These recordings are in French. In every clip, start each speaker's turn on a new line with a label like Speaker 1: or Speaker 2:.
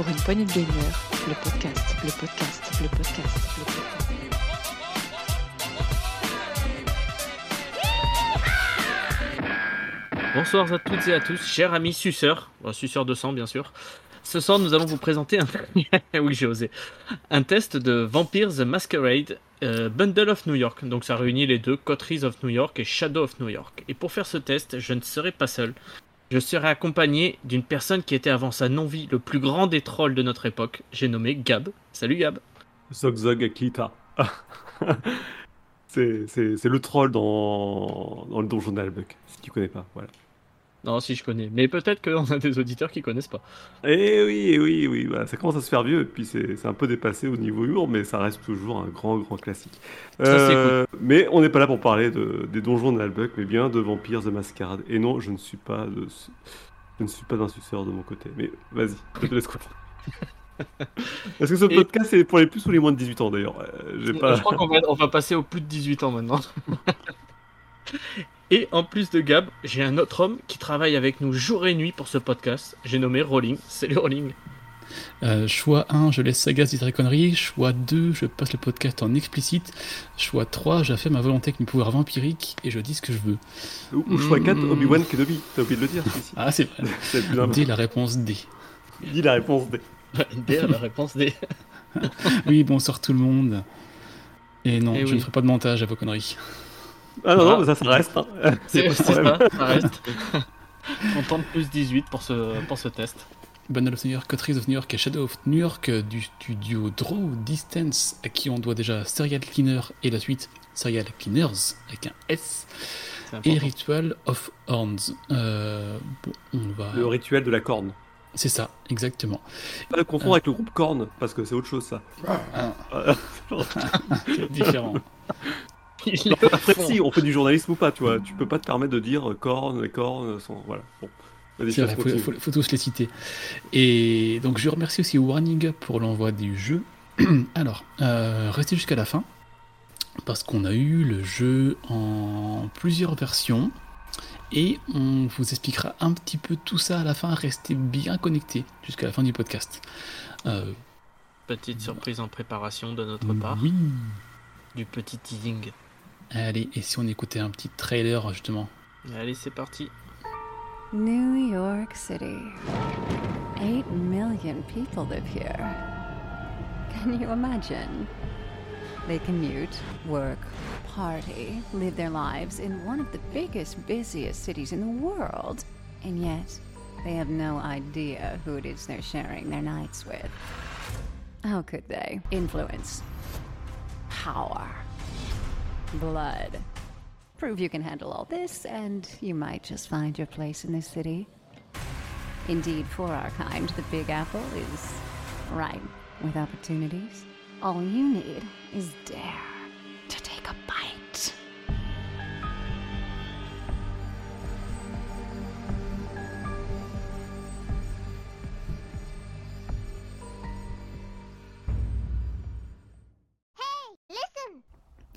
Speaker 1: pour une poignée de gagneurs, le podcast, le podcast, le podcast, le podcast.
Speaker 2: Bonsoir à toutes et à tous, chers amis suceurs, bon, suceurs de sang bien sûr. Ce soir, nous allons vous présenter un, test de Vampires the Masquerade euh, Bundle of New York. Donc ça réunit les deux Coteries of New York et Shadow of New York. Et pour faire ce test, je ne serai pas seul. Je serai accompagné d'une personne qui était avant sa non-vie le plus grand des trolls de notre époque. J'ai nommé Gab. Salut Gab.
Speaker 3: Zog Zog Akita. c'est le troll dans, dans le donjon d'Albuck, si tu connais pas. Voilà.
Speaker 2: Non, si je connais. Mais peut-être qu'on a des auditeurs qui connaissent pas.
Speaker 3: Eh oui, eh oui, oui, voilà, ça commence à se faire vieux, et puis c'est un peu dépassé au niveau humour, mais ça reste toujours un grand, grand classique.
Speaker 2: Ça, c'est
Speaker 3: Euh, mais on n'est pas là pour parler de, des donjons d'Albuck, mais bien de Vampires de Mascarade. Et non, je ne suis pas de, je ne suis pas d'un suceur de mon côté. Mais vas-y, je te laisse quoi. Est-ce que ce
Speaker 2: Et-
Speaker 3: podcast est pour les plus ou les moins de 18 ans d'ailleurs Euh, pas.
Speaker 2: Je crois qu'on va, on va passer au plus de 18 ans maintenant. et en plus de Gab, j'ai un autre homme qui travaille avec nous jour et nuit pour ce podcast. J'ai nommé Rolling. Salut Rolling.
Speaker 4: Euh, choix 1, je laisse Sagas dire des conneries. Choix 2, je passe le podcast en explicite. Choix 3, j'affirme ma volonté avec mes pouvoirs vampiriques et je dis ce que je veux.
Speaker 3: Ou, ou choix 4,
Speaker 4: Mm.
Speaker 3: Obi-Wan Kenobi. T'as oublié de le dire, ici.
Speaker 4: Ah, c'est vrai.
Speaker 3: C'est le plus important.
Speaker 4: D, la réponse D.
Speaker 3: Dis la réponse D.
Speaker 2: D la réponse D.
Speaker 4: Oui, bonsoir tout le monde. Et non,
Speaker 2: Eh
Speaker 4: je
Speaker 2: oui.
Speaker 4: ne ferai pas de montage à vos conneries.
Speaker 3: Ah non,
Speaker 2: Ah.
Speaker 3: non, mais ça, ça reste. hein.
Speaker 2: C'est ça, ça reste. On tente plus 18 pour ce, pour ce test.
Speaker 4: Bundle of New York, Coteries of New York et Shadow of New York euh, du studio Draw Distance, à qui on doit déjà Serial Cleaner et la suite Serial Cleaners avec un S, et. Ritual of Horns. Euh, bon, on va.
Speaker 3: Le rituel de la corne.
Speaker 4: C'est ça, exactement.
Speaker 3: Pas le confondre avec le groupe Korn, parce que c'est autre chose ça.
Speaker 4: Ah,
Speaker 3: Euh,
Speaker 4: c'est différent.
Speaker 2: Il
Speaker 3: Après, si on fait du journalisme ou pas, tu vois, tu peux pas te permettre de dire Korn, les Korn sont. Voilà. Bon. Te
Speaker 4: faut,
Speaker 3: continue.
Speaker 4: faut- faut tous les citer. Et donc je remercie aussi Warning Up pour l'envoi du jeu. Alors, euh, restez jusqu'à la fin, parce qu'on a eu le jeu en plusieurs versions, et on vous expliquera un petit peu tout ça à la fin. Restez bien connectés jusqu'à la fin du podcast. Euh,
Speaker 2: Petite surprise en préparation de notre part.
Speaker 4: oui.
Speaker 2: Du petit teasing.
Speaker 4: Allez, et si on écoutait un petit trailer justement
Speaker 2: Allez, c'est parti.
Speaker 5: New York City. Eight million people live here. Can you imagine? They commute, work, party, live their lives in one of the biggest, busiest cities in the world. And yet, they have no idea who it is they're sharing their nights with. How could they? Influence, power, blood. Prove you can handle all this, and you might just find your place in this city. Indeed, for our kind, the Big Apple is ripe with opportunities. All you need is dare to take a bite.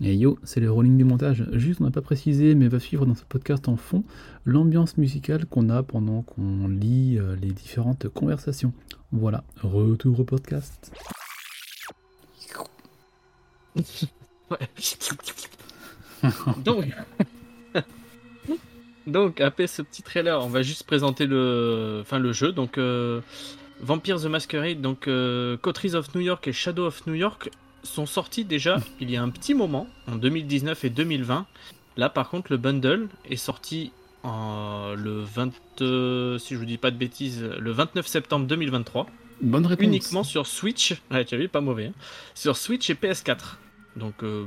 Speaker 4: Et yo, c'est le rolling du montage. Juste, on n'a pas précisé, mais va suivre dans ce podcast en fond l'ambiance musicale qu'on a pendant qu'on lit euh, les différentes conversations. Voilà, retour au podcast.
Speaker 2: Donc, donc après ce petit trailer, on va juste présenter le, enfin le jeu. Donc, euh, Vampires the Masquerade, donc euh, Coteries of New York et Shadow of New York sont sortis déjà il y a un petit moment, en 2019 et 2020. Là, par contre, le bundle est sorti en, le 20, euh, si je vous dis pas de bêtises, le 29 septembre 2023
Speaker 4: Bonne réponse.
Speaker 2: uniquement sur Switch. Ouais, tu as vu, pas mauvais. hein. Sur Switch et PS4. Donc, euh,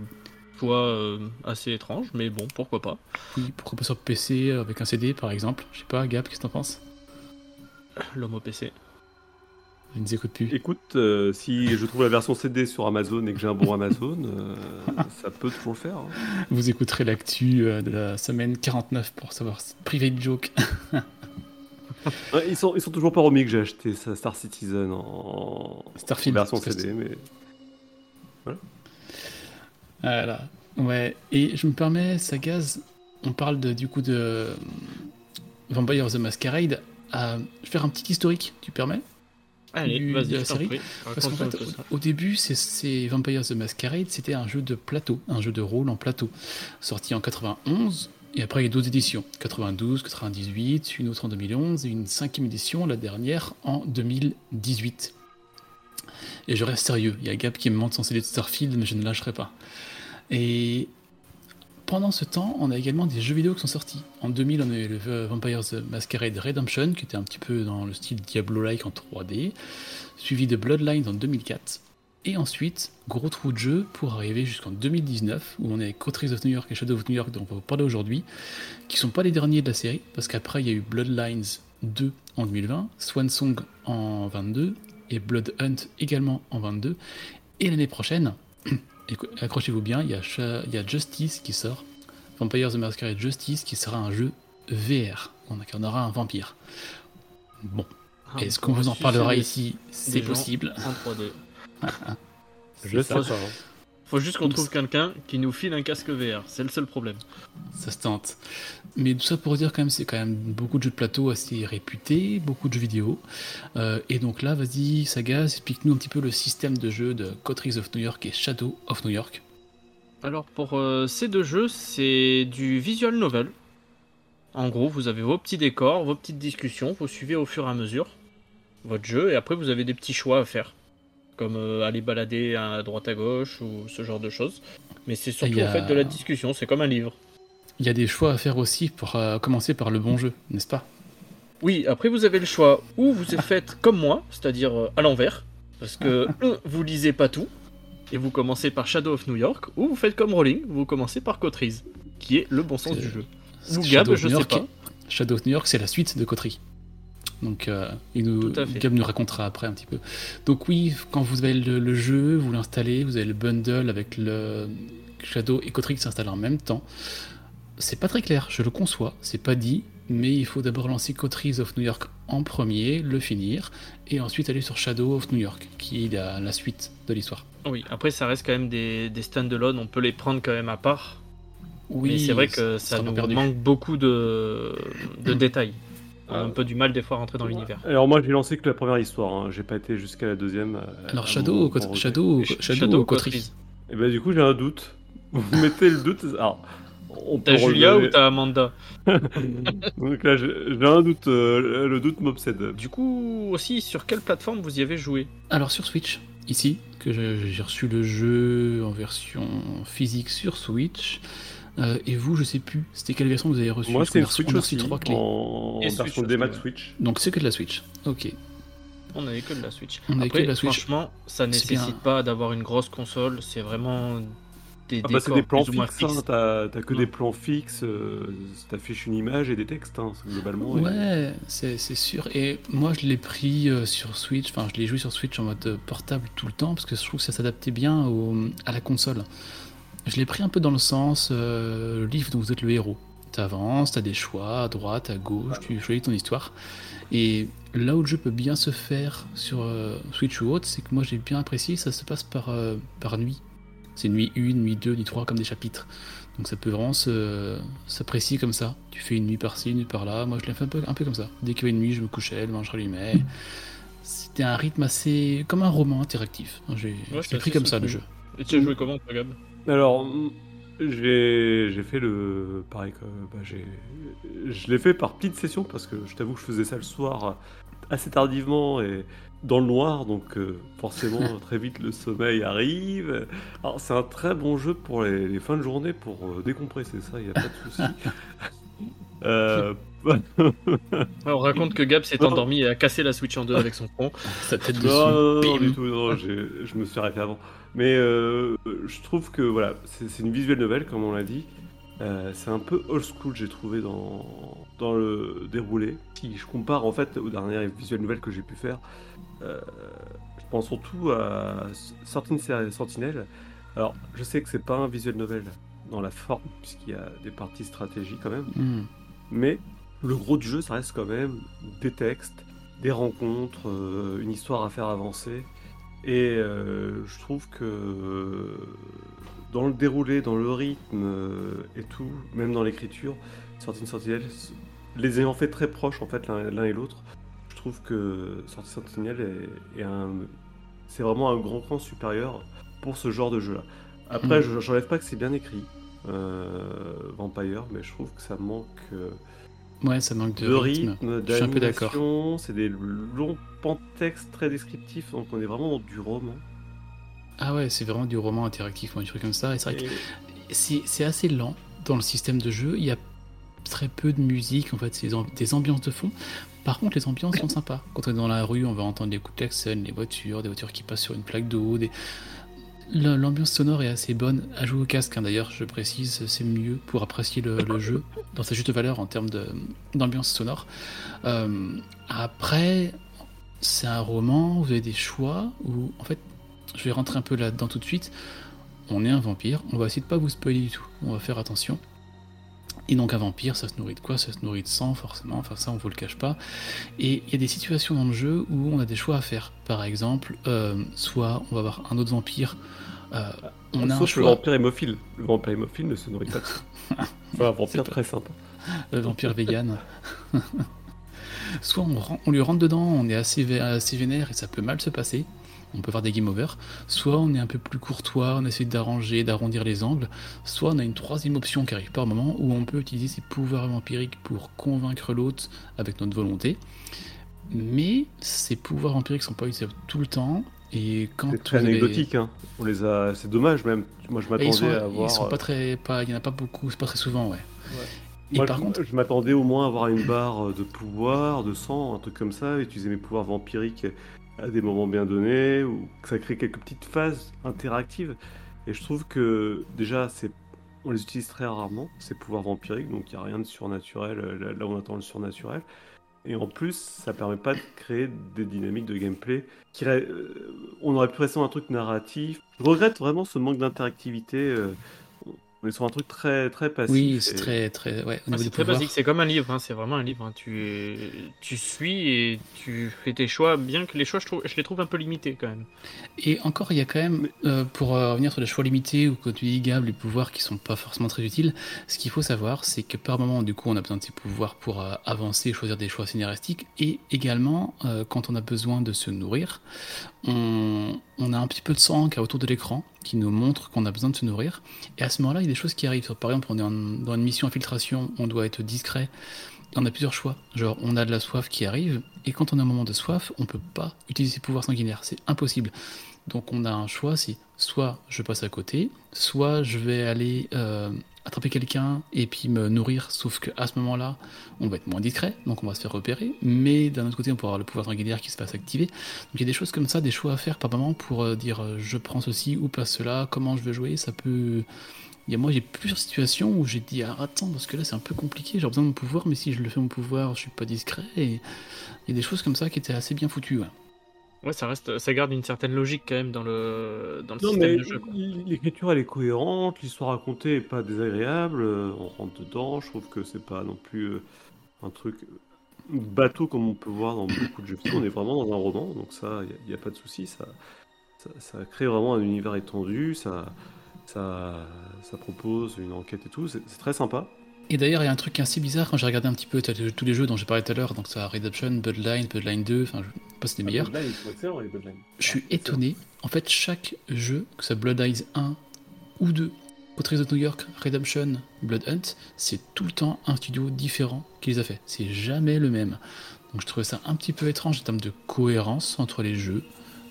Speaker 2: choix euh, assez étrange, mais bon, pourquoi pas.
Speaker 4: Oui, pourquoi pas sur PC avec un CD par exemple Je sais pas, Gab, qu'est-ce que t'en penses?
Speaker 2: L'homme au PC.
Speaker 4: Je ne nous écoute plus.
Speaker 3: Écoute, euh, si je trouve la version CD sur Amazon et que j'ai un bon Amazon, euh, ça peut toujours le faire. hein.
Speaker 4: Vous écouterez l'actu euh, de la semaine 49 pour savoir private joke.
Speaker 3: Ouais, ils, sont, ils sont toujours pas remis que j'ai acheté Star Citizen en, version CD, mais
Speaker 4: Voilà. Ouais. Et je me permets, Sagaz, on parle de, du coup de Vampire the Masquerade. À faire un petit historique, tu permets?
Speaker 2: Allez,
Speaker 4: du-
Speaker 2: vas-y,
Speaker 4: de la série. Parce qu'en fait, au, au début, c'est- Vampires the Masquerade, c'était un jeu de plateau, un jeu de rôle en plateau, sorti en 91, et après il y a d'autres éditions, 92, 98, une autre en 2011, et une cinquième édition, la dernière, en 2018. Et je reste sérieux, il y a Gab qui me montre son CD de Starfield, mais je ne lâcherai pas. Et pendant ce temps, on a également des jeux vidéo qui sont sortis. En 2000, on a eu le Vampires Masquerade Redemption, qui était un petit peu dans le style Diablo-like en 3D, suivi de Bloodlines en 2004. Et ensuite, gros trou de jeu pour arriver jusqu'en 2019, où on est avec of New York et Shadow of New York, dont on va vous parler aujourd'hui, qui sont pas les derniers de la série, parce qu'après, il y a eu Bloodlines 2 en 2020, Swan Song en 22, et Blood Hunt également en 22. Et l'année prochaine, accrochez-vous bien, il y, a Sha- il y a Justice qui sort, Vampires the Masquerade Justice, qui sera un jeu VR. On incarnera un vampire. Bon,
Speaker 2: Ah,
Speaker 4: est-ce
Speaker 2: on
Speaker 4: qu'on
Speaker 2: va
Speaker 4: vous en parlera ici? C'est possible.
Speaker 2: En 3D.
Speaker 3: Je
Speaker 4: ça.
Speaker 3: sais pas.
Speaker 2: Faut juste qu'on trouve quelqu'un qui nous file un casque VR. C'est le seul problème.
Speaker 4: Ça se tente. Mais tout ça pour dire quand même, c'est quand même beaucoup de jeux de plateau assez réputés, beaucoup de jeux vidéo. Euh, et donc là, vas-y, Saga, explique-nous un petit peu le système de jeu de Coteries of New York et Shadow of New York.
Speaker 2: Alors pour euh, ces deux jeux, c'est du visual novel. En gros, vous avez vos petits décors, vos petites discussions, vous suivez au fur et à mesure votre jeu, et après vous avez des petits choix à faire, comme euh, aller balader à droite à gauche ou ce genre de choses. Mais c'est surtout
Speaker 4: a-
Speaker 2: en fait de la discussion, c'est comme un livre.
Speaker 4: Il y a des choix à faire aussi pour euh, commencer par le bon jeu, n'est-ce pas?
Speaker 2: Oui, après vous avez le choix, ou vous faites comme moi, c'est-à-dire euh, à l'envers, parce que vous lisez pas tout, et vous commencez par Shadow of New York, ou vous faites comme Rowling, vous commencez par Coteries, qui est le bon sens du jeu. Ou Gab,
Speaker 4: Shadow of
Speaker 2: je
Speaker 4: New
Speaker 2: sais
Speaker 4: York
Speaker 2: pas.
Speaker 4: Shadow of New York, c'est la suite de Coterie. Donc, euh, il nous. Gab nous racontera après un petit peu. Donc oui, quand vous avez le, le jeu, vous l'installez, vous avez le bundle avec le Shadow et Coterie qui s'installent en même temps. C'est pas très clair, je le conçois, c'est pas dit, mais il faut d'abord lancer Coteries of New York en premier, le finir, et ensuite aller sur Shadow of New York, qui est la, la suite de l'histoire.
Speaker 2: Oui, après ça reste quand même des, des stand-alone, on peut les prendre quand même à part.
Speaker 4: Oui,
Speaker 2: mais c'est vrai que
Speaker 4: ça
Speaker 2: nous
Speaker 4: perdu.
Speaker 2: manque beaucoup de, de détails. On a un peu du mal des fois à rentrer dans l'univers.
Speaker 3: Alors moi j'ai lancé que la première histoire, hein. j'ai pas été jusqu'à la deuxième. euh,
Speaker 4: Alors Shadow,
Speaker 3: mon-.
Speaker 4: Shadow, Shadow,
Speaker 2: Shadow.
Speaker 3: Et bah du coup j'ai un doute. Vous mettez le doute. Alors, on peut
Speaker 2: T'as Julia
Speaker 3: relever-
Speaker 2: ou t'as Amanda
Speaker 3: Donc là j'ai j'ai un doute, euh, le doute m'obsède.
Speaker 2: Du coup, aussi, sur quelle plateforme vous y avez joué?
Speaker 4: Alors sur Switch, ici, que j'ai reçu le jeu en version physique sur Switch. Euh, et vous, je sais plus, c'était quelle version vous avez reçu
Speaker 3: Moi
Speaker 4: reçu-
Speaker 3: Switch aussi,
Speaker 4: trois clés.
Speaker 3: en
Speaker 2: Et
Speaker 3: version démat
Speaker 2: ouais.
Speaker 3: Switch.
Speaker 4: Donc c'est que de la Switch. Ok.
Speaker 2: On avait que de la Switch.
Speaker 4: On
Speaker 2: Après,
Speaker 4: que la Switch.
Speaker 2: franchement, ça
Speaker 4: C'est
Speaker 2: nécessite
Speaker 4: bien.
Speaker 2: pas d'avoir une grosse console, c'est vraiment des
Speaker 3: Ah bah c'est
Speaker 2: décors
Speaker 3: des plans
Speaker 2: plus ou moins
Speaker 3: fixes, hein, t'as que
Speaker 2: Ouais.
Speaker 3: des plans fixes, euh, t'affiches une image et des textes, hein, globalement.
Speaker 4: Ouais, c'est c'est sûr. Et moi, je l'ai pris euh, sur Switch, enfin, je l'ai joué sur Switch en mode euh, portable tout le temps, parce que je trouve que ça s'adaptait bien au- à la console. Je l'ai pris un peu dans le sens, euh, le livre dont vous êtes le héros. T'avances, t'as des choix à droite, à gauche, tu choisis ton histoire. Et là où le jeu peut bien se faire sur euh, Switch ou autre, c'est que moi j'ai bien apprécié, ça se passe par, euh, par nuit. C'est nuit 1, nuit 2, nuit 3 comme des chapitres. Donc ça peut vraiment s'apprécier comme ça. Tu fais une nuit par-ci, une nuit par-là. Moi je l'ai fait un peu, un peu comme ça. Dès qu'il y avait une nuit, je me couchais, le manche rallumait. C'était un rythme assez. comme un roman interactif. J'ai
Speaker 2: Ouais,
Speaker 4: pris comme ça le jeu.
Speaker 2: Et tu as joué comment, Gab?
Speaker 3: Alors, j'ai j'ai fait le. Pareil que. bah, j'ai- je l'ai fait par petites sessions parce que je t'avoue que je faisais ça le soir assez tardivement et dans le noir, donc euh, forcément très vite le sommeil arrive. Alors, c'est un très bon jeu pour les, les fins de journée pour euh, décompresser, ça, il n'y a pas de souci. Euh,
Speaker 2: On raconte que Gab s'est endormi et a cassé la Switch en deux avec son front.
Speaker 4: Sa tête dessus.
Speaker 3: Non, non, non, non, du tout, non, je me suis arrêté avant. Mais euh, je trouve que voilà, c'est une visuelle nouvelle, comme on l'a dit. Euh, c'est un peu old school, j'ai trouvé dans, dans le déroulé. Si je compare en fait aux dernières visuelles nouvelles que j'ai pu faire, euh, je pense surtout à Sentinel. Sentinel. Alors, je sais que c'est pas un visuel novel dans la forme, puisqu'il y a des parties stratégie quand même.
Speaker 4: Hmm.
Speaker 3: Mais le gros du jeu, ça reste quand même des textes, des rencontres, euh, une histoire à faire avancer. Et euh, je trouve que euh, dans le déroulé, dans le rythme euh, et tout, même dans l'écriture, Sorting Sentinel, les ayant fait très proches en fait l'un et l'autre, je trouve que Sortie Sentinelle est, est un, c'est vraiment un grand cran supérieur pour ce genre de jeu-là. Après,
Speaker 4: Mhm.
Speaker 3: je j'enlève pas que c'est bien écrit, euh, Vampire, mais je trouve que ça manque
Speaker 4: Ouais, ça manque de,
Speaker 3: de
Speaker 4: rythme.
Speaker 3: rythme,
Speaker 4: Je suis un peu d'accord.
Speaker 3: C'est des longs pans de texte très descriptifs, donc on est vraiment dans du roman.
Speaker 4: Ah ouais, c'est vraiment du roman interactif, un truc comme ça. Et c'est vrai que c'est assez lent dans le système de jeu. Il y a très peu de musique, en fait, c'est des am- des ambiances de fond. Par contre, les ambiances sont sympas. Quand on est dans la rue, on va entendre des coups de klaxon, les voitures, des voitures qui passent sur une plaque d'eau. Des... La- L'ambiance sonore est assez bonne. À jouer au casque, hein, d'ailleurs, je précise, c'est mieux pour apprécier le, jeu dans sa juste valeur en termes d'ambiance sonore. Euh, après, c'est un roman, vous avez des choix où, en fait, je vais rentrer un peu là-dedans tout de suite. On est un vampire, on va essayer de pas vous spoiler du tout, on va faire attention. Et donc un vampire, ça se nourrit de quoi? Ça se nourrit de sang, forcément, enfin ça on vous le cache pas. Et il y a des situations dans le jeu où on a des choix à faire. Par exemple, euh, soit on va avoir un autre vampire, euh, on a un
Speaker 3: Sauf le
Speaker 4: choix,
Speaker 3: vampire hémophile. Le vampire hémophile ne se nourrit pas de un vampire très sympa.
Speaker 4: le vampire vegan. soit on, lui rentre dedans, on est assez, assez vénère et ça peut mal se passer. On peut faire des game over. Soit on est un peu plus courtois, on essaie d'arranger, d'arrondir les angles. Soit on a une troisième option qui arrive par un moment où on peut utiliser ses pouvoirs vampiriques pour convaincre l'autre avec notre volonté. Mais ces pouvoirs vampiriques sont pas utilisables tout le temps. Et quand
Speaker 3: C'est très
Speaker 4: avez-
Speaker 3: anecdotique. Hein. On les a. C'est dommage même. Moi, je m'attendais à avoir.
Speaker 4: ils sont pas très, pas, il y en a pas beaucoup, c'est pas très souvent, ouais. Et
Speaker 3: Moi,
Speaker 4: par
Speaker 3: je,
Speaker 4: contre,
Speaker 3: je m'attendais au moins à avoir une barre de pouvoir, de sang, un truc comme ça, utiliser mes pouvoirs vampiriques à des moments bien donnés, ou que ça crée quelques petites phases interactives. Et je trouve que déjà, c'est, on les utilise très rarement, ces pouvoirs vampiriques, donc il n'y a rien de surnaturel euh, là, là où on attend le surnaturel. Et en plus, ça permet pas de créer des dynamiques de gameplay. Qui, euh, on aurait pu rester dans un truc narratif. Je regrette vraiment ce manque d'interactivité. euh, on est sur un truc très, très passif.
Speaker 4: oui, c'est
Speaker 3: et-
Speaker 4: très, très, ouais. Au
Speaker 2: Ah, c'est très basique, c'est comme un livre, hein, c'est vraiment un livre. hein. Tu, es- tu suis et tu fais tes choix, bien que les choix, je, trouve, je les trouve un peu limités quand même.
Speaker 4: Et encore, il y a quand même, euh, pour euh, revenir sur les choix limités ou quand tu dis Gab, les pouvoirs qui sont pas forcément très utiles, ce qu'il faut savoir, c'est que par moment, du coup, on a besoin de ces pouvoirs pour euh, avancer et choisir des choix scénaristiques. Et également, euh, quand on a besoin de se nourrir, on, on a un petit peu de sang qui est autour de l'écran qui nous montre qu'on a besoin de se nourrir. Et à ce moment-là, il y a des choses qui arrivent. Par exemple, on est dans une mission infiltration, on doit être discret. Et on a plusieurs choix. Genre, on a de la soif qui arrive, et quand on a un moment de soif, on peut pas utiliser ses pouvoirs sanguinaires. C'est impossible. Donc on a un choix, c'est soit je passe à côté, soit je vais aller euh, attraper quelqu'un et puis me nourrir, sauf qu'à ce moment-là, on va être moins discret, donc on va se faire repérer, mais d'un autre côté, on pourra avoir le pouvoir sanguinaire qui se passe activer. Donc il y a des choses comme ça, des choix à faire par moment pour euh, dire euh, je prends ceci ou pas cela, comment je veux jouer, ça peut... Il y a, moi j'ai plusieurs situations où j'ai dit ah, attends parce que là c'est un peu compliqué, j'ai besoin de mon pouvoir, mais si je le fais mon pouvoir, je suis pas discret. Et il y a des choses comme ça qui étaient assez bien foutues. Ouais,
Speaker 2: ça reste, ça garde une certaine logique quand même dans le, dans le
Speaker 3: Non,
Speaker 2: système
Speaker 3: mais
Speaker 2: de jeu.
Speaker 3: l'écriture elle est cohérente, l'histoire racontée est pas désagréable, euh, on rentre dedans, je trouve que c'est pas non plus euh, un truc bateau comme on peut voir dans beaucoup de jeux vidéo, on est vraiment dans un roman, donc ça, il n'y a, pas de souci, ça, ça, ça crée vraiment un univers étendu, ça, ça, ça propose une enquête et tout, c'est très sympa.
Speaker 4: Et d'ailleurs, il y a un truc assez bizarre quand j'ai regardé un petit peu tous les jeux dont j'ai parlé tout à l'heure, donc ça Redemption, Bloodline, Bloodline 2, enfin, je sais pas si c'est les meilleurs.
Speaker 3: Bloodline, les Bloodline.
Speaker 4: Je suis
Speaker 3: Ah,
Speaker 4: étonné. En fait, chaque jeu, que ce soit Blood Eyes 1 ou 2, Portraits of New York, Redemption, Blood Hunt, c'est tout le temps un studio différent qui les a fait. C'est jamais le même. Donc je trouvais ça un petit peu étrange en termes de cohérence entre les jeux.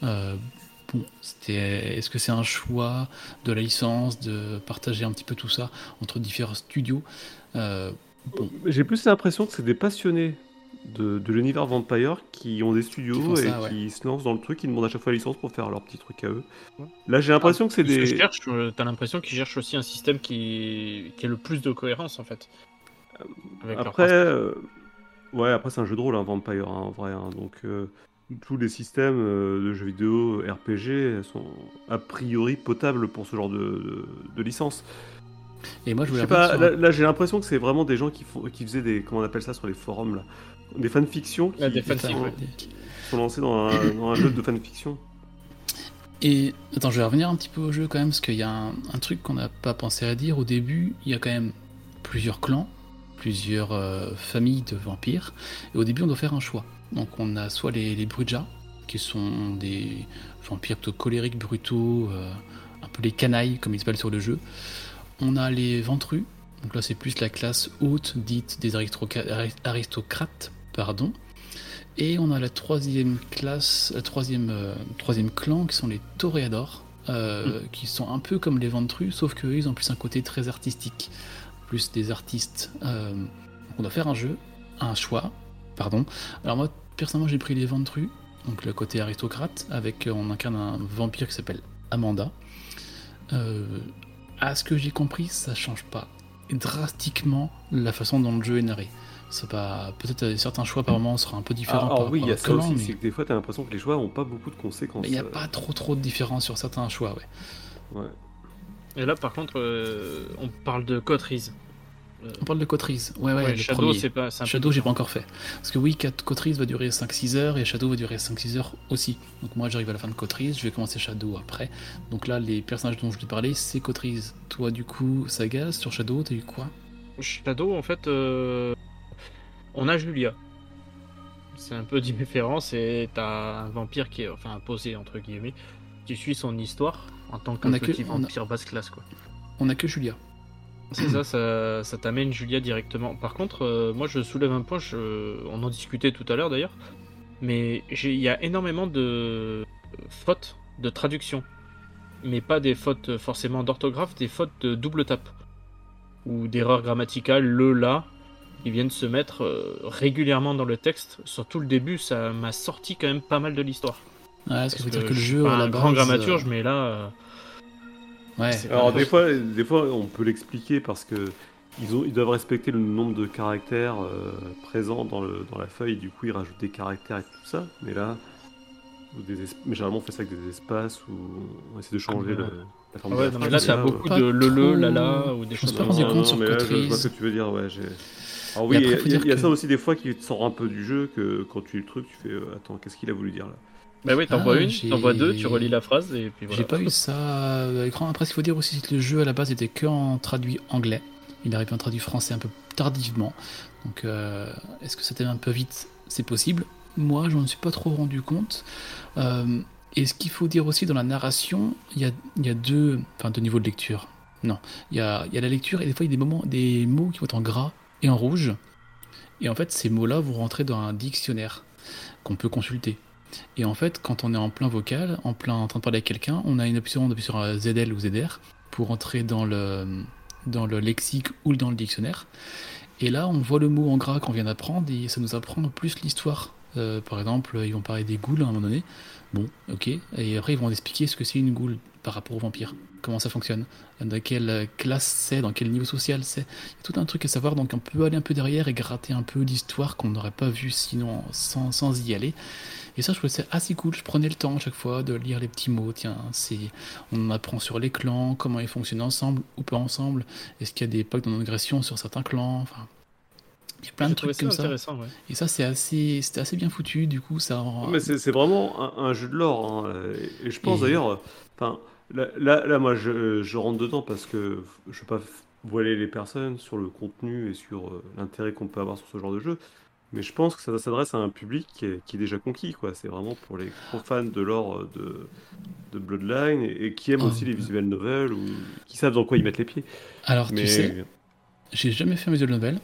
Speaker 4: Euh, c'était. Est-ce que c'est un choix de la licence de partager un petit peu tout ça entre différents studios? Euh, Bon,
Speaker 3: J'ai plus l'impression que c'est des passionnés de, de l'univers Vampire qui ont des studios
Speaker 4: ça,
Speaker 3: et
Speaker 4: ouais.
Speaker 3: qui se lancent dans le truc, qui demandent à chaque fois la licence pour faire leur petit truc à eux.
Speaker 2: Ouais.
Speaker 3: Là, j'ai l'impression que c'est
Speaker 2: Ce que
Speaker 3: des.
Speaker 2: je cherche, euh, t'as l'impression qu'ils cherchent aussi un système qui, qui ait le plus de cohérence en fait. Avec leur
Speaker 3: Après, euh, ouais, après c'est un jeu de rôle, hein, Vampire, hein, en vrai. hein, donc euh, tous les systèmes euh, de jeux vidéo RPG sont a priori potables pour ce genre de, de, de licence.
Speaker 4: et moi je
Speaker 3: sais pas, là, là, j'ai l'impression que c'est vraiment des gens qui, font, qui faisaient des, comment on appelle ça sur les forums là, des fanfictions qui,
Speaker 2: Ouais, des
Speaker 3: qui sont,
Speaker 2: ouais.
Speaker 3: qui sont lancés dans un, dans un jeu de fanfiction.
Speaker 4: Et attends, je vais revenir un petit peu au jeu quand même, parce qu'il y a un, un truc qu'on n'a pas pensé à dire au début. Il y a quand même plusieurs clans, plusieurs euh, familles de vampires. Et au début, on doit faire un choix. Donc, on a soit les, les Brujas, qui sont des vampires plutôt colériques, brutaux, euh, un peu les canailles, comme ils s'appellent sur le jeu. On a les Ventrus. Donc là, c'est plus la classe haute, dite des aristocrates. Pardon. Et on a la troisième classe, le troisième, euh, troisième clan, qui sont les Toréadors, euh, qui sont un peu comme les Ventrus, sauf qu'eux, ils ont plus un côté très artistique, plus des artistes. Donc on doit faire un jeu, un choix, pardon. Alors moi, personnellement, j'ai pris les Ventrus, donc le côté aristocrate, avec, euh, on incarne un vampire qui s'appelle Amanda. Euh, à ce que j'ai compris, ça change pas drastiquement la façon dont le jeu est narré. C'est pas peut-être certains choix par moment sera un peu différents.
Speaker 3: Alors
Speaker 4: par
Speaker 3: oui, il y a ça aussi,
Speaker 4: mais-
Speaker 3: c'est que des fois, t'as l'impression que les choix ont pas beaucoup de conséquences.
Speaker 4: il n'y a
Speaker 3: euh,
Speaker 4: pas trop trop de différence sur certains choix, ouais.
Speaker 3: ouais.
Speaker 2: Et là, par contre, euh, on parle de Cotriz.
Speaker 4: On parle de Cotriz. Ouais, ouais,
Speaker 2: Ouais,
Speaker 4: le
Speaker 2: Shadow, c'est pas.
Speaker 4: Shadow, j'ai pas encore fait. Parce que oui, Cotriz va durer 5-6 heures et Shadow va durer 5-6 heures aussi. Donc moi, j'arrive à la fin de Cotriz, je vais commencer Shadow après. Donc là, les personnages dont je vais parler, c'est Cotriz. Toi, du coup, Saga, sur Shadow, t'as eu quoi?
Speaker 2: Shadow, en fait, euh, on a Julia. C'est un peu différent, c'est t'as un vampire qui est, enfin, imposé, entre guillemets, qui suit son histoire en tant qu'un
Speaker 4: On a que-
Speaker 2: petit
Speaker 4: on a-
Speaker 2: vampire basse classe, quoi.
Speaker 4: On a que Julia.
Speaker 2: C'est ça, ça, ça t'amène Julia directement. Par contre, euh, moi je soulève un point, je- on en discutait tout à l'heure d'ailleurs, mais il y a énormément de fautes de traduction. Mais pas des fautes forcément d'orthographe, des fautes de double tape. Ou d'erreurs grammaticales, le, là, qui viennent se mettre euh, régulièrement dans le texte. Surtout le début, ça m'a sorti quand même pas mal de l'histoire.
Speaker 4: Ouais, ce qui
Speaker 2: Parce
Speaker 4: veut dire que le
Speaker 2: je suis
Speaker 4: jeu,
Speaker 2: pas
Speaker 4: à la
Speaker 2: un grand
Speaker 4: euh,
Speaker 2: mais là...
Speaker 4: Ouais,
Speaker 3: Alors des fois, des fois, on peut l'expliquer parce que ils, ont, ils doivent respecter le nombre de caractères euh, présents dans, le, dans la feuille. Du coup, ils rajoutent des caractères et tout ça. Mais là, ou des es- mais généralement, on fait ça avec des espaces ou on essaie de changer
Speaker 2: Ah,
Speaker 3: le, la forme
Speaker 2: Ah
Speaker 3: de
Speaker 2: non, mais là, t'as beaucoup de le, le, la, la, ou des choses comme ça.
Speaker 4: compte sur
Speaker 3: mais là, je vois ce que tu veux dire. Ouais, j'ai- Alors oui, il y, a-
Speaker 4: faut
Speaker 3: il y a-
Speaker 4: dire
Speaker 3: il y a
Speaker 4: que-
Speaker 3: ça aussi des fois qui te sort un peu du jeu que quand tu le truc, tu fais euh, attends, qu'est-ce qu'il a voulu dire là?
Speaker 2: Bah oui, t'envoies
Speaker 4: Ah,
Speaker 2: une,
Speaker 4: j'ai-
Speaker 2: t'envoies deux, tu relis la phrase et puis voilà.
Speaker 4: J'ai pas eu ça à l'écran. Après, ce qu'il faut dire aussi, c'est que le jeu à la base était que en traduit anglais. Il arrive en traduit français un peu tardivement. Donc, euh, est-ce que c'était un peu vite? C'est possible. Moi, je ne suis pas trop rendu compte. Euh, et ce qu'il faut dire aussi dans la narration, il y a, il y a deux, enfin, deux niveaux de lecture. Non, il y a, il y a la lecture et des fois il y a des moments, des mots qui vont être en gras et en rouge. Et en fait, ces mots-là vont rentrer dans un dictionnaire qu'on peut consulter. Et en fait, quand on est en plein vocal, en plein en train de parler avec quelqu'un, on a une option d'appuyer sur un ZL ou ZR pour entrer dans le, dans le lexique ou dans le dictionnaire. Et là, on voit le mot en gras qu'on vient d'apprendre et ça nous apprend plus l'histoire. Euh, par exemple, ils vont parler des ghouls à un moment donné. Bon, ok. Et après, ils vont expliquer ce que c'est une ghoul par rapport au vampire. Comment ça fonctionne. Dans quelle classe c'est, dans quel niveau social c'est. Il y a tout un truc à savoir, donc on peut aller un peu derrière et gratter un peu l'histoire qu'on n'aurait pas vu sinon sans, sans y aller. Et ça, je trouvais ça assez cool. Je prenais le temps à chaque fois de lire les petits mots. Tiens, c'est, on apprend sur les clans, comment ils fonctionnent ensemble ou pas ensemble. Est-ce qu'il y a des pactes d'agression sur certains clans Enfin, il y a plein de trucs comme ça.
Speaker 2: intéressant, ouais.
Speaker 4: Et ça, c'est assez, c'était assez bien foutu. Du coup, ça rend.
Speaker 3: Mais c'est c'est vraiment un, un jeu de lore. hein, Et, je pense
Speaker 4: Et-
Speaker 3: d'ailleurs, euh, enfin, là, là, là, moi, je, je rentre dedans parce que je veux pas voiler les personnes sur le contenu et sur euh, l'intérêt qu'on peut avoir sur ce genre de jeu. Mais je pense que ça s'adresse à un public qui est, qui est déjà conquis, quoi. C'est vraiment pour les gros fans de lore euh, de, de Bloodline et, et qui aiment
Speaker 4: Oh,
Speaker 3: aussi les visual novels ou qui savent dans quoi ils mettent les pieds.
Speaker 4: Alors,
Speaker 3: Mais
Speaker 4: tu sais, j'ai jamais fait un visual novel.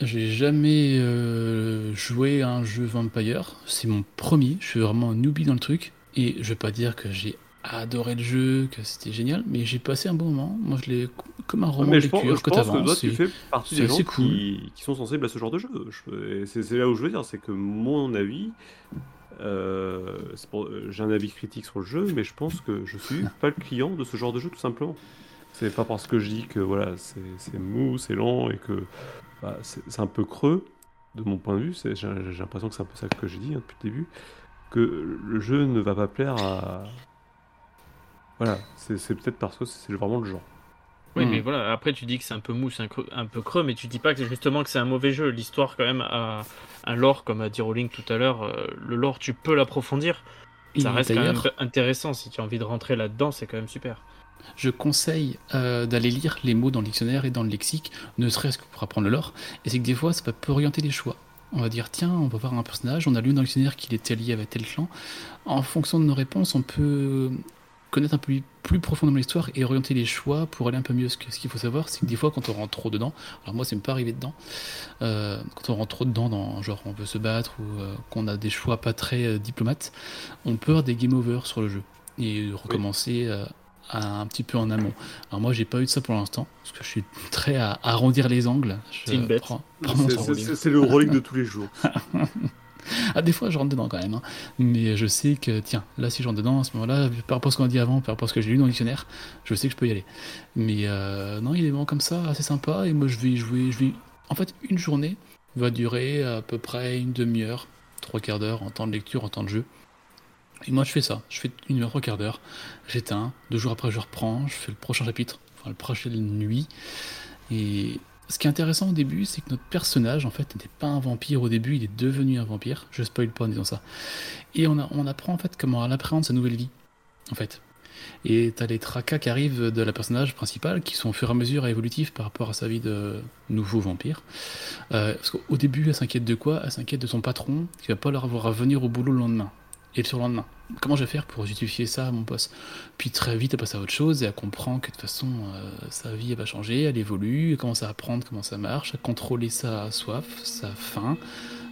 Speaker 4: J'ai jamais euh, joué à un jeu Vampire. C'est mon premier. Je suis vraiment un newbie dans le truc. Et je vais pas dire que j'ai adoré le jeu, que c'était génial, mais j'ai passé un bon moment. Moi, je l'ai comme un roman
Speaker 3: mais je pense, je
Speaker 4: que
Speaker 3: pense que
Speaker 4: t'avances.
Speaker 3: toi, tu fais partie
Speaker 4: c'est
Speaker 3: des gens
Speaker 4: cool.
Speaker 3: qui, qui sont sensibles à ce genre de jeu. Je- C'est là où je veux dire, c'est que mon avis, euh, j'ai un avis critique sur le jeu, mais je pense que je suis pas le client de ce genre de jeu tout simplement. C'est pas parce que je dis que voilà, c'est mou, c'est lent et que bah, c'est un peu creux de mon point de vue. j'ai l'impression que c'est un peu ça que j'ai dit hein, depuis le début, que le jeu ne va pas plaire à voilà, c'est peut-être parce que c'est vraiment le genre.
Speaker 2: Oui,
Speaker 4: Hmm.
Speaker 2: mais voilà, après tu dis que c'est un peu mou, c'est un, un peu creux, mais tu dis pas que justement que c'est un mauvais jeu. L'histoire, quand même, a un lore, comme a dit Rowling tout à l'heure. euh, le lore, tu peux l'approfondir. Ça reste quand même intéressant. Si tu as envie de rentrer là-dedans, c'est quand même super.
Speaker 4: je conseille euh, d'aller lire les mots dans le dictionnaire et dans le lexique, ne serait-ce que pour apprendre le lore. Et c'est que des fois, ça peut orienter les choix. On va dire, tiens, on va voir un personnage, on a lu dans le dictionnaire qu'il était lié avec tel clan. En fonction de nos réponses, on peut connaître un peu plus profondément l'histoire et orienter les choix pour aller un peu mieux. Ce que- ce qu'il faut savoir, c'est que des fois, quand on rentre trop dedans, alors moi, c'est m'est pas arrivé dedans, euh, quand on rentre trop dedans, dans genre on veut se battre ou euh, qu'on a des choix pas très euh, diplomates, on peut avoir des game over sur le jeu et recommencer euh, à- un petit peu en amont. Alors moi, j'ai pas eu de ça pour l'instant parce que je suis très à arrondir les angles.
Speaker 2: C'est
Speaker 3: le rolling de tous les jours.
Speaker 4: Ah, des fois, je rentre dedans quand même. hein. Mais je sais que, tiens, là, si je rentre dedans, à ce moment-là, par rapport à ce qu'on a dit avant, par rapport à ce que j'ai lu dans le dictionnaire, je sais que je peux y aller. Mais euh, non, il est vraiment comme ça, assez sympa. Et moi, je vais jouer. Je vais... En fait, une journée va durer à peu près une demi-heure, trois quarts d'heure en temps de lecture, en temps de jeu. Et moi, je fais ça. Je fais une heure, trois quarts d'heure. J'éteins. Deux jours après, je reprends. Je fais le prochain chapitre, enfin, le prochaine nuit. Et ce qui est intéressant au début, c'est que notre personnage, en fait, n'était pas un vampire au début, il est devenu un vampire. Je spoil pas en disant ça. Et on, apprend en fait comment elle appréhende sa nouvelle vie, en fait. Et t'as les tracas qui arrivent de la personnage principale, qui sont au fur et à mesure évolutifs par rapport à sa vie de nouveau vampire. Euh, parce qu'au début, elle s'inquiète de quoi? Elle s'inquiète de son patron, qui va pas leur avoir à venir au boulot le lendemain. Et le surlendemain. Comment je vais faire pour justifier ça à mon boss? Puis très vite, elle passe à autre chose et elle comprend que de toute façon, euh, sa vie elle va changer, elle évolue, elle commence à apprendre comment ça marche, à contrôler sa soif, sa faim,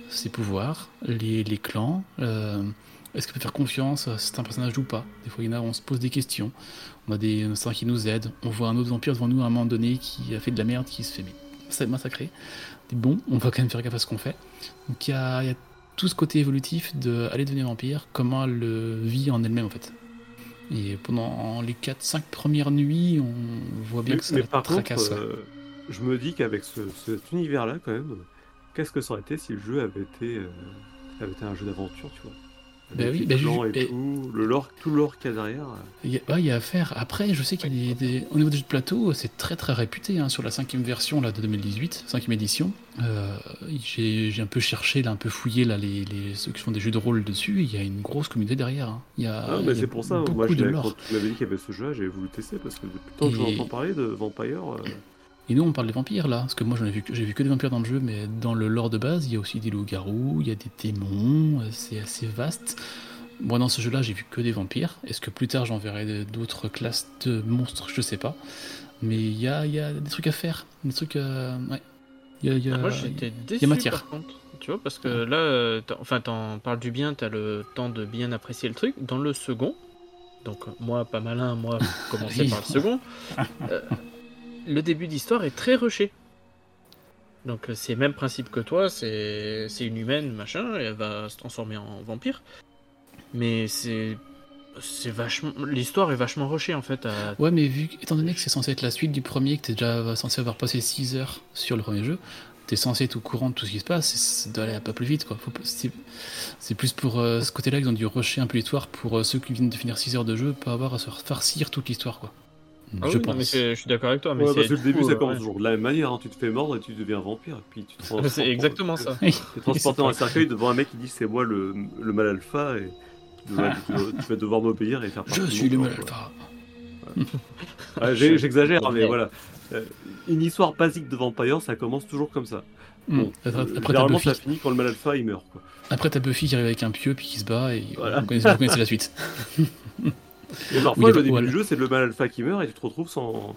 Speaker 4: ses pouvoirs, les, clans. euh, Est-ce qu'elle peut faire confiance à certains personnages ou pas? Des fois, il y en a, on se pose des questions. On a des instincts qui nous aident. On voit un autre vampire devant nous à un moment donné qui a fait de la merde, qui se fait massacrer. Bon, on va quand même faire gaffe à ce qu'on fait. Donc il y a tout ce côté évolutif de aller devenir vampire, comment elle le vit en elle-même en fait. Et pendant les 4-5 premières nuits, on voit bien
Speaker 3: Mais,
Speaker 4: que ça
Speaker 3: mais par
Speaker 4: tracasse.
Speaker 3: euh, je me dis qu'avec ce, cet univers-là, quand même, qu'est-ce que ça aurait été si le jeu avait été, euh, avait été un jeu d'aventure, tu vois?
Speaker 4: Bah oui, bah
Speaker 3: et tout, le lore, tout le lore qu'il y a derrière.
Speaker 4: Il y, a, ouais, il y a à faire. Après, je sais qu'il y a des, des- au niveau des jeux de plateau, c'est très très réputé. hein, sur la cinquième version là, de 2018, cinquième édition, euh, j'ai j'ai un peu cherché, là, un peu fouillé là, les, les, ceux qui font des jeux de rôle dessus. Il y a une grosse communauté derrière. hein. Il y a,
Speaker 3: Ah, mais c'est pour ça,
Speaker 4: beaucoup
Speaker 3: moi, je
Speaker 4: de lore.
Speaker 3: quand tu m'avais dit qu'il y avait ce jeu-là, j'avais voulu tester parce que depuis le temps que j'entends parler de Vampire, euh,
Speaker 4: Et nous, on parle des vampires là, parce que moi j'en ai vu, que- j'ai vu que des vampires dans le jeu, mais dans le lore de base, il y a aussi des loups-garous, il y a des démons, euh, c'est assez vaste. Moi, dans ce jeu-là, j'ai vu que des vampires. Est-ce que plus tard j'en verrai d'autres classes de monstres? Je sais pas. Mais il y a, il y a des trucs à faire, des trucs. euh, ouais. Y a- y a-
Speaker 2: Moi j'étais déçu
Speaker 4: matière.
Speaker 2: par contre. Tu vois, parce que là, euh, enfin, t'en parles du bien, t'as le temps de bien apprécier le truc. Dans le second, donc moi, pas malin, moi, commencer par le second, euh, le début d'histoire est très rushé. Donc euh, c'est le même principe que toi, c'est une humaine, machin, et elle va se transformer en vampire. Mais c'est vachement l'histoire est vachement rushée en fait.
Speaker 4: Ouais, mais étant donné que c'est censé être la suite du premier, que t'es déjà censé avoir passé 6 heures sur le premier jeu, t'es censé être au courant de tout ce qui se passe, et ça doit aller un peu plus vite, quoi. C'est plus pour euh, ce côté-là qu'ils ont dû rusher un peu l'histoire pour euh, ceux qui viennent de finir 6 heures de jeu, pas avoir à se farcir toute l'histoire, quoi.
Speaker 2: Ah
Speaker 4: je
Speaker 2: oui, non, mais
Speaker 4: pense.
Speaker 2: je suis d'accord avec toi, mais
Speaker 3: ouais,
Speaker 2: c'est
Speaker 3: parce que le début,
Speaker 2: coup,
Speaker 3: ça commence
Speaker 2: ouais.
Speaker 3: toujours de la même manière. hein, Tu te fais mordre et tu deviens vampire. Et puis tu te
Speaker 2: C'est exactement ça.
Speaker 3: Tu te transportes dans un cercueil devant un mec qui dit c'est moi le, le mal alpha et tu, dois- tu dois- tu vas devoir m'obéir et faire
Speaker 4: Je suis le mal alpha.
Speaker 3: Ouais, J'exagère, mais
Speaker 2: Ouais.
Speaker 3: voilà. Euh, Une histoire basique de Vampire, ça commence toujours comme ça. Bon,
Speaker 4: Après,
Speaker 3: euh, généralement,
Speaker 4: Buffy,
Speaker 3: ça finit quand le mal alpha il meurt. Quoi.
Speaker 4: après, t'as Buffy qui arrive avec un pieu puis qui se bat et
Speaker 3: Voilà.
Speaker 4: vous, connaissez, vous connaissez la suite.
Speaker 3: Et parfois, le début
Speaker 4: voilà.
Speaker 3: du jeu, c'est le mal alpha qui meurt et tu te retrouves sans.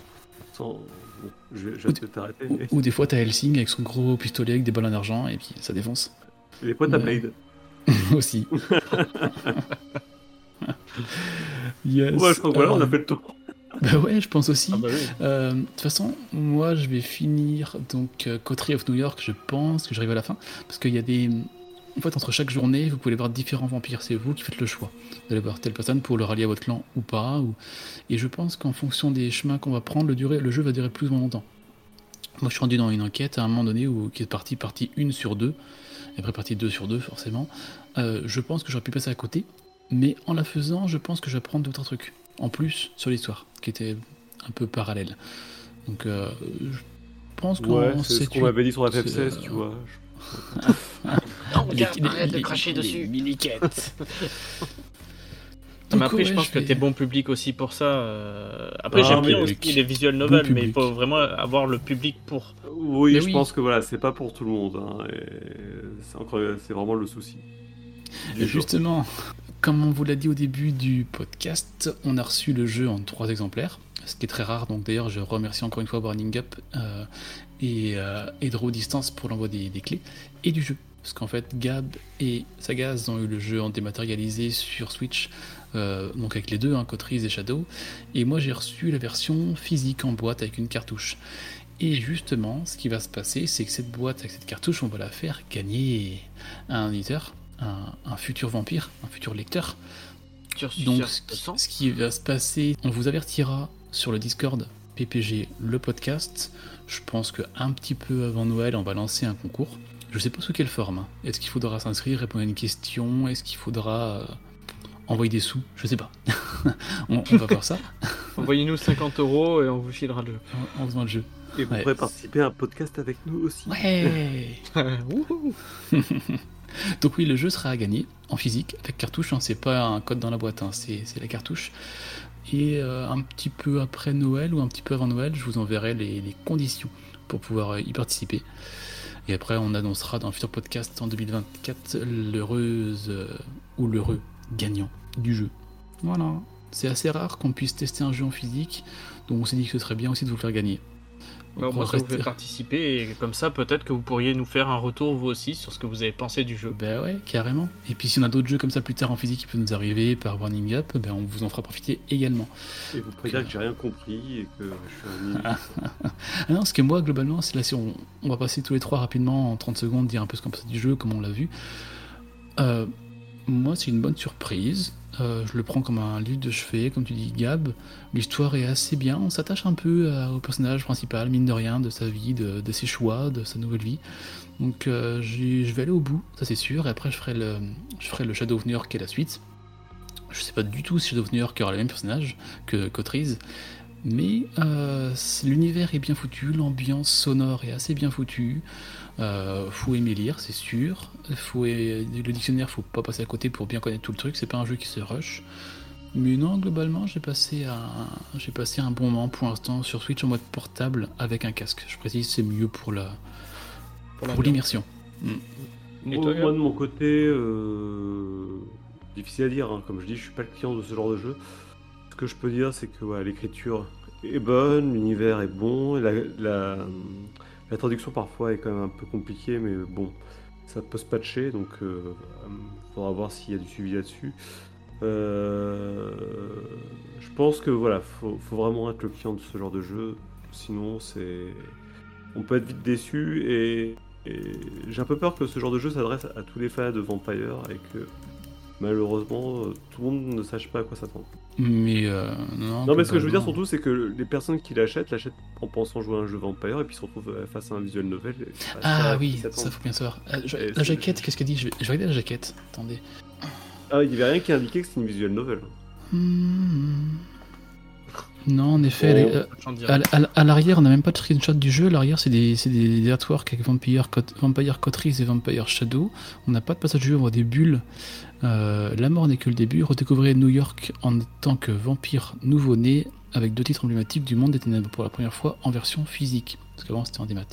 Speaker 3: sans... Bon, je vais, je vais peut-être t'arrêter.
Speaker 4: Ou,
Speaker 3: mais-
Speaker 4: ou des fois, t'as Helsing avec son gros pistolet avec des balles en argent et puis ça défonce.
Speaker 3: Et des fois, t'as. Blade.
Speaker 4: aussi. yes.
Speaker 3: Ouais, je crois que voilà, on
Speaker 4: Euh,
Speaker 3: a fait le tour.
Speaker 4: Bah ouais, je pense aussi.
Speaker 2: Ah bah oui.
Speaker 4: Euh, De toute façon, moi je vais finir donc euh, Coterie of New York, je pense que j'arrive à la fin, parce qu'il y a des... En fait, entre chaque journée, vous pouvez voir différents vampires, c'est vous qui faites le choix d'aller voir telle personne pour le rallier à votre clan ou pas. Ou... Et je pense qu'en fonction des chemins qu'on va prendre, le, durée, le jeu va durer plus ou moins longtemps. Moi je suis rendu dans une enquête à un moment donné où, qui est partie partie 1 sur 2, et après partie 2 sur 2 forcément. Euh, je pense que j'aurais pu passer à côté, mais en la faisant, je pense que je vais apprendre d'autres trucs, en plus sur l'histoire, qui était un peu parallèle. Donc euh, je pense qu'en
Speaker 3: Ouais, c'est ce qu'on m'avait dit sur FF16,
Speaker 4: euh,
Speaker 3: tu vois.
Speaker 2: Non, regarde,
Speaker 4: les-
Speaker 2: arrête de cracher
Speaker 4: les
Speaker 2: dessus.
Speaker 4: mini-quêtes.
Speaker 2: Mais après,
Speaker 4: ouais,
Speaker 2: je pense
Speaker 4: je
Speaker 2: que
Speaker 4: vais-
Speaker 2: t'es bon public aussi pour ça. euh. Après,
Speaker 3: Ah,
Speaker 2: j'aime bien aussi les visual
Speaker 4: Bon
Speaker 2: novels, mais il faut vraiment avoir le public pour.
Speaker 3: Oui,
Speaker 4: Mais
Speaker 3: je
Speaker 4: oui.
Speaker 3: pense que voilà, c'est pas pour tout le monde. hein, et c'est encore, c'est vraiment le souci.
Speaker 4: Et justement, comme on vous l'a dit au début du podcast, on a reçu le jeu en trois exemplaires, ce qui est très rare. Donc d'ailleurs, je remercie encore une fois Burning Up euh, et, euh, et Draw Distance pour l'envoi des, des clés et du jeu. Parce qu'en fait, Gab et Sagaz ont eu le jeu en dématérialisé sur Switch, euh, donc avec les deux, hein, et Shadow. Et moi, j'ai reçu la version physique en boîte avec une cartouche. Et justement, ce qui va se passer, c'est que cette boîte avec cette cartouche, on va la faire gagner à un éditeur, un, un futur vampire, un futur lecteur. Donc,
Speaker 2: Suicide
Speaker 4: ce qui,
Speaker 2: 200.
Speaker 4: ce qui va se passer, on vous avertira sur le Discord PPG, le podcast. Je pense que un petit peu avant Noël, on va lancer un concours. Je sais pas sous quelle forme. hein. Est-ce qu'il faudra s'inscrire, répondre à une question? Est-ce qu'il faudra euh, envoyer des sous? Je sais pas. on, on va voir ça
Speaker 2: Envoyez-nous 50 euros et on vous filera le.
Speaker 4: en, en faisant le jeu.
Speaker 3: Et vous
Speaker 4: ouais.
Speaker 3: pourrez participer à un podcast avec nous aussi.
Speaker 4: Ouais
Speaker 2: Wouhou.
Speaker 4: Donc oui, le jeu sera à gagner en physique avec cartouche. Hein, c'est pas un code dans la boîte, hein, c'est la cartouche. Et euh, un petit peu après Noël ou un petit peu avant Noël, je vous enverrai les, conditions pour pouvoir euh, y participer. Et après, on annoncera dans un futur podcast en 2024 l'heureuse euh, ou l'heureux gagnant du jeu. Voilà. C'est assez rare qu'on puisse tester un jeu en physique, donc on s'est dit que ce serait bien aussi de vous le faire gagner.
Speaker 2: Bah,
Speaker 4: Donc,
Speaker 2: moi,
Speaker 4: on
Speaker 2: ça vous
Speaker 4: reste-
Speaker 2: fait participer et comme ça, peut-être que vous pourriez nous faire un retour vous aussi sur ce que vous avez pensé du jeu.
Speaker 4: Ben ouais, carrément. Et puis si on a d'autres jeux comme ça plus tard en physique qui peuvent nous arriver par Warning Up, ben on vous en fera profiter également.
Speaker 3: Et vous pourrez dire que j'ai rien compris et que je suis un.
Speaker 4: Ah non, parce que moi, globalement, c'est là, si on, on va passer tous les trois rapidement en 30 secondes, dire un peu ce qu'on pense du jeu, comme on l'a vu. Euh, moi, c'est une bonne surprise. Euh, je le prends comme un livre de chevet, comme tu dis, Gab. L'histoire est assez bien. On s'attache un peu à- au personnage principal, mine de rien, de sa vie, de, ses choix, de sa nouvelle vie. Donc, euh, je vais aller au bout, ça c'est sûr. Et après, je ferai le, Shadow of New York qui est la suite. Je sais pas du tout si Shadow of New York aura le même personnage que. Mais euh, l'univers est bien foutu, l'ambiance sonore est assez bien foutue. Euh, faut aimer lire, c'est sûr. Faut, le dictionnaire, faut pas passer à côté pour bien connaître tout le truc. C'est pas un jeu qui se rush. Mais non, globalement, j'ai passé, un, j'ai passé un bon moment pour l'instant sur Switch en mode portable avec un casque. Je précise, c'est mieux pour la pour l'immersion.
Speaker 2: Et
Speaker 3: Moi, de mon côté, euh, difficile à dire, hein. comme je dis, je suis pas le client de ce genre de jeu. Que je peux dire, c'est que l'écriture est bonne, l'univers est bon, la, traduction parfois est quand même un peu compliquée, mais bon, ça peut se patcher, donc il faudra voir s'il y a du suivi là-dessus. Euh, je pense que voilà, faut, faut vraiment être le client de ce genre de jeu, sinon c'est, on peut être vite déçu et et j'ai un peu peur que ce genre de jeu s'adresse à tous les fans de Vampire et que malheureusement euh, tout le monde ne sache pas à quoi s'attendre.
Speaker 4: Mais euh, non.
Speaker 3: Non mais ce que je veux dire surtout c'est que les personnes qui l'achètent l'achètent en pensant jouer à un jeu Vampire et puis se retrouvent euh, face à un visual novel.
Speaker 4: Ah oui, ça faut bien savoir. Je-
Speaker 3: Et
Speaker 4: la jaquette, qu'est-ce qu'elle dit je vais, je vais regarder la jaquette. Attendez.
Speaker 3: Ah il y avait rien qui indiquait que c'était une visual novel.
Speaker 4: Hmm. Non, en effet, elle est- euh. À, l'arrière, on n'a même pas de screenshot du jeu. À l'arrière, c'est des, c'est des, des artworks avec Vampire, Cot- Vampire Cotrice et Vampire Shadow. On n'a pas de passage du jeu, on voit des bulles. Euh, la mort n'est que le début. Redécouvrez New York en tant que vampire nouveau-né avec deux titres emblématiques du monde des ténèbres pour la première fois en version physique. Parce qu'avant, c'était en démat.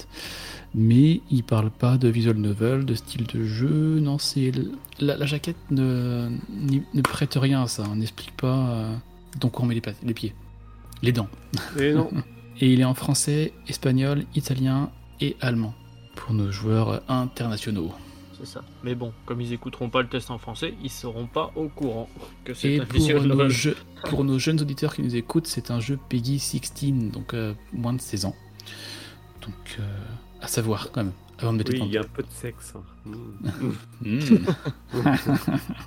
Speaker 4: Mais il parle pas de visual novel, de style de jeu. Non, c'est la, la jaquette ne, ne prête rien à ça. On n'explique pas euh, dans quoi on met les, les pieds, les dents.
Speaker 3: Et non.
Speaker 4: Et il est en français, espagnol, italien et allemand pour nos joueurs internationaux.
Speaker 2: C'est ça. Mais bon, comme ils écouteront pas le test en français, ils seront pas au courant que c'est
Speaker 4: Et
Speaker 2: un
Speaker 4: pour nos, jeux- pour nos jeunes auditeurs qui nous écoutent, c'est un jeu Peggy 16, donc euh, moins de 16 ans. Donc euh, à savoir quand même, avant de mettre
Speaker 3: Oui il y a un peu de sexe. hein. Mm.
Speaker 4: Mm.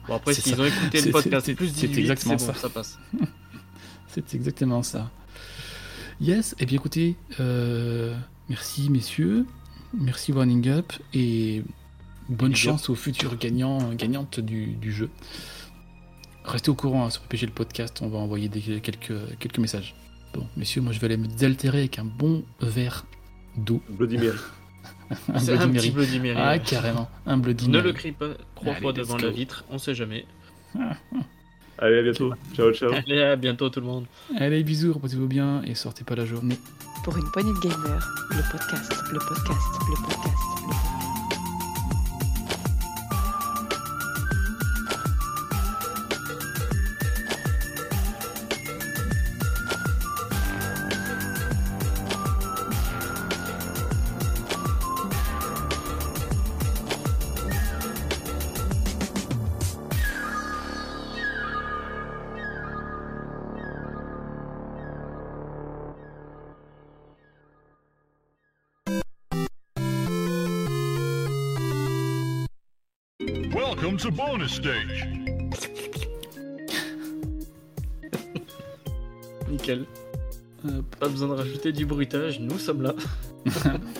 Speaker 2: Bon, après,
Speaker 4: C'est
Speaker 2: s'ils ont écouté le podcast
Speaker 4: c'est-
Speaker 2: plus
Speaker 4: c'est
Speaker 2: 18,
Speaker 4: exactement
Speaker 2: c'est bon,
Speaker 4: ça.
Speaker 2: ça passe.
Speaker 4: C'est exactement ça. Yes, et bien écoutez, euh, merci messieurs, merci Warning Up et Bonne chance aux futurs gagnants, gagnantes du, jeu. Restez au courant hein, sur PPG le podcast, on va envoyer quelques, quelques messages. Bon, messieurs, moi je vais aller me désaltérer avec un bon verre d'eau.
Speaker 3: Bloody Mary.
Speaker 4: un Bloody,
Speaker 2: un
Speaker 4: Mary.
Speaker 2: Petit Bloody Mary.
Speaker 4: Ah, carrément, un Bloody
Speaker 2: ne
Speaker 4: Mary.
Speaker 2: Ne le crie pas trois
Speaker 4: Allez,
Speaker 2: fois devant la vitre, on sait jamais.
Speaker 3: Allez, à bientôt. Ciao, ciao.
Speaker 2: Allez, à bientôt tout le monde.
Speaker 4: Allez, bisous, reposez-vous bien et sortez pas la journée.
Speaker 1: Pour une poignée de gamer, le podcast, le podcast, le podcast, le podcast.
Speaker 6: stage.
Speaker 2: Nickel.
Speaker 4: Euh,
Speaker 2: pas besoin de rajouter du bruitage, nous sommes là.